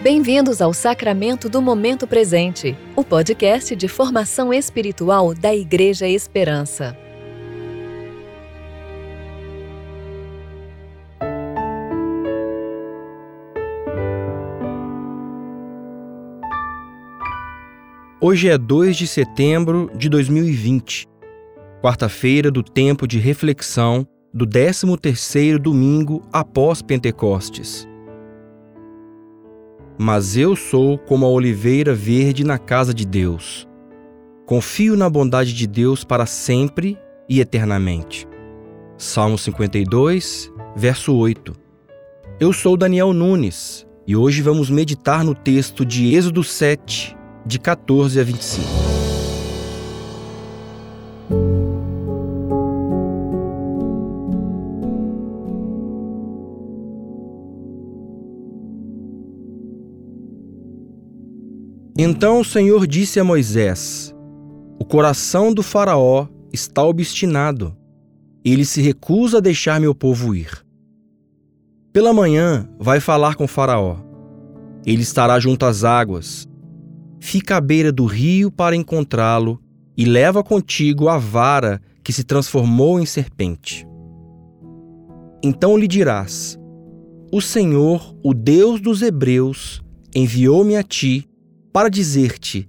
Bem-vindos ao Sacramento do Momento Presente, o podcast de formação espiritual da Igreja Esperança. Hoje é 2 de setembro de 2020, quarta-feira do tempo de reflexão do 13º domingo após Pentecostes mas eu sou como a oliveira verde na casa de Deus. Confio na bondade de Deus para sempre e eternamente. Salmo 52, verso 8. Eu sou Daniel Nunes e hoje vamos meditar no texto de Êxodo 7, de 14 a 25. Então o Senhor disse a Moisés: O coração do Faraó está obstinado. Ele se recusa a deixar meu povo ir. Pela manhã vai falar com Faraó. Ele estará junto às águas. Fica à beira do rio para encontrá-lo e leva contigo a vara que se transformou em serpente. Então lhe dirás: O Senhor, o Deus dos Hebreus, enviou-me a ti para dizer-te: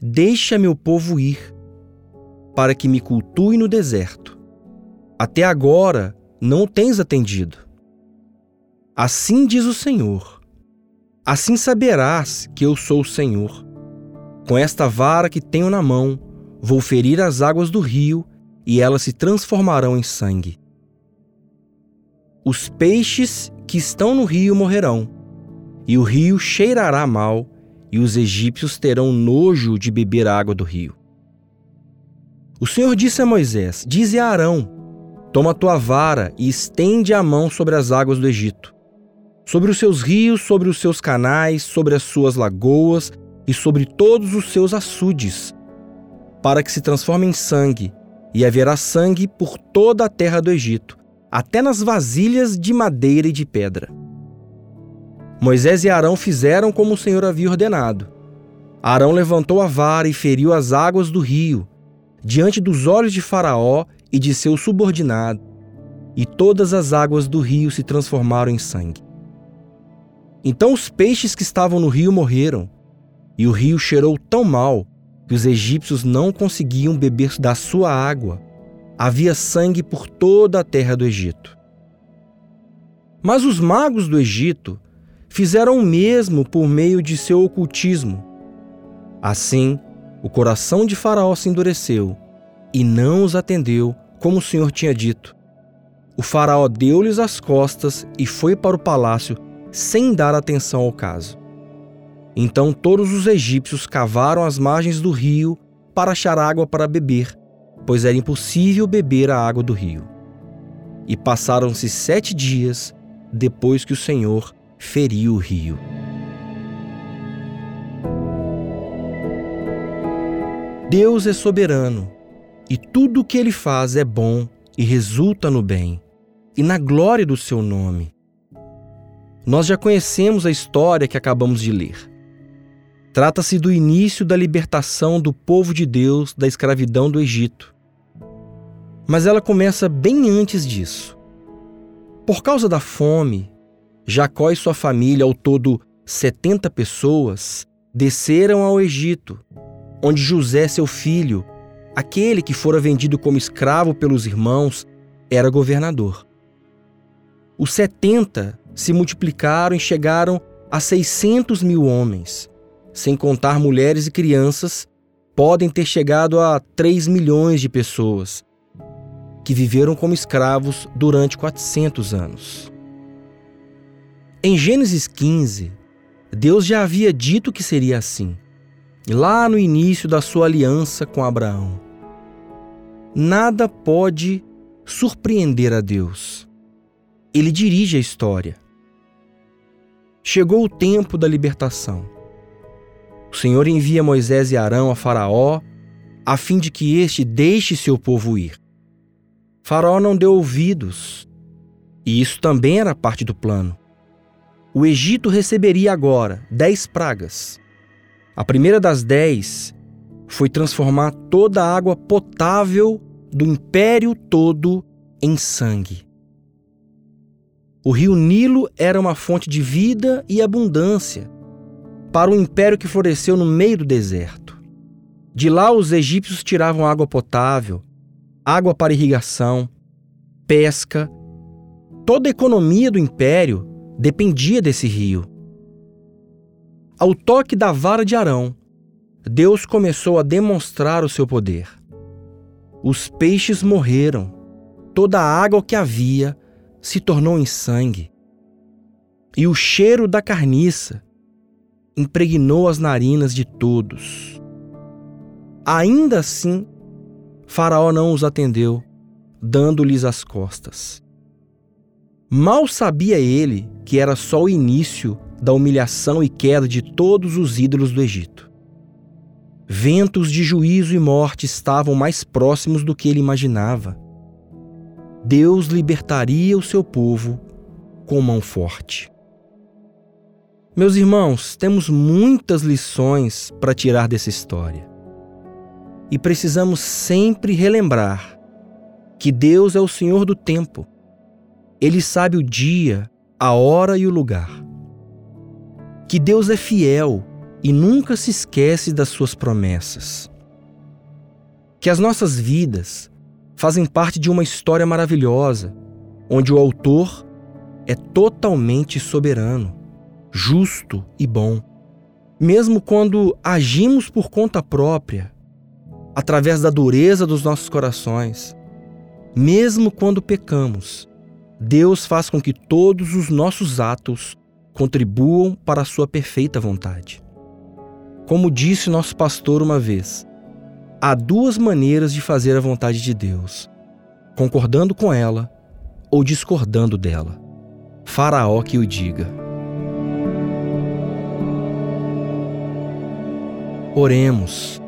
Deixa meu povo ir, para que me cultue no deserto. Até agora não o tens atendido. Assim diz o Senhor: Assim saberás que eu sou o Senhor. Com esta vara que tenho na mão, vou ferir as águas do rio e elas se transformarão em sangue. Os peixes que estão no rio morrerão, e o rio cheirará mal e os egípcios terão nojo de beber a água do rio. O Senhor disse a Moisés: Dize a Arão: Toma tua vara e estende a mão sobre as águas do Egito, sobre os seus rios, sobre os seus canais, sobre as suas lagoas e sobre todos os seus açudes, para que se transforme em sangue, e haverá sangue por toda a terra do Egito, até nas vasilhas de madeira e de pedra. Moisés e Arão fizeram como o Senhor havia ordenado. Arão levantou a vara e feriu as águas do rio, diante dos olhos de Faraó e de seu subordinado, e todas as águas do rio se transformaram em sangue. Então os peixes que estavam no rio morreram, e o rio cheirou tão mal que os egípcios não conseguiam beber da sua água. Havia sangue por toda a terra do Egito. Mas os magos do Egito fizeram o mesmo por meio de seu ocultismo. Assim, o coração de Faraó se endureceu e não os atendeu como o Senhor tinha dito. O Faraó deu-lhes as costas e foi para o palácio sem dar atenção ao caso. Então todos os egípcios cavaram as margens do rio para achar água para beber, pois era impossível beber a água do rio. E passaram-se sete dias depois que o Senhor feriu o rio. Deus é soberano e tudo o que ele faz é bom e resulta no bem e na glória do seu nome. Nós já conhecemos a história que acabamos de ler. Trata-se do início da libertação do povo de Deus da escravidão do Egito. Mas ela começa bem antes disso. Por causa da fome Jacó e sua família, ao todo 70 pessoas, desceram ao Egito, onde José, seu filho, aquele que fora vendido como escravo pelos irmãos, era governador. Os 70 se multiplicaram e chegaram a 600 mil homens, sem contar mulheres e crianças, podem ter chegado a 3 milhões de pessoas, que viveram como escravos durante 400 anos. Em Gênesis 15, Deus já havia dito que seria assim, lá no início da sua aliança com Abraão. Nada pode surpreender a Deus. Ele dirige a história. Chegou o tempo da libertação. O Senhor envia Moisés e Arão a Faraó, a fim de que este deixe seu povo ir. Faraó não deu ouvidos, e isso também era parte do plano. O Egito receberia agora dez pragas. A primeira das dez foi transformar toda a água potável do império todo em sangue. O rio Nilo era uma fonte de vida e abundância para um império que floresceu no meio do deserto. De lá, os egípcios tiravam água potável, água para irrigação, pesca. Toda a economia do império dependia desse rio. Ao toque da vara de Arão, Deus começou a demonstrar o seu poder. Os peixes morreram, toda a água que havia se tornou em sangue, e o cheiro da carniça impregnou as narinas de todos. Ainda assim, Faraó não os atendeu, dando-lhes as costas. Mal sabia ele que era só o início da humilhação e queda de todos os ídolos do Egito. Ventos de juízo e morte estavam mais próximos do que ele imaginava. Deus libertaria o seu povo com mão forte. Meus irmãos, temos muitas lições para tirar dessa história. E precisamos sempre relembrar que Deus é o Senhor do tempo. Ele sabe o dia, a hora e o lugar. Que Deus é fiel e nunca se esquece das suas promessas. Que as nossas vidas fazem parte de uma história maravilhosa, onde o autor é totalmente soberano, justo e bom. Mesmo quando agimos por conta própria, através da dureza dos nossos corações, mesmo quando pecamos, Deus faz com que todos os nossos atos contribuam para a sua perfeita vontade. Como disse nosso pastor uma vez, há duas maneiras de fazer a vontade de Deus: concordando com ela ou discordando dela. Faraó que o diga. Oremos.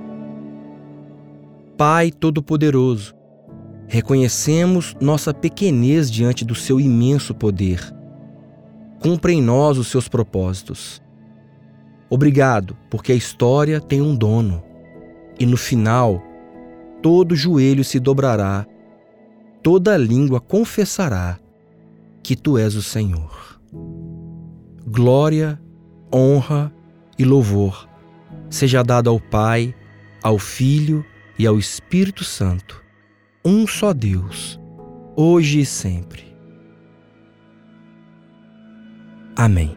Pai Todo-Poderoso, reconhecemos nossa pequenez diante do seu imenso poder. Cumpre em nós os seus propósitos. Obrigado, porque a história tem um dono. E no final, todo joelho se dobrará, toda língua confessará que tu és o Senhor. Glória, honra e louvor seja dado ao Pai, ao Filho e ao Espírito Santo, um só Deus, hoje e sempre. Amém.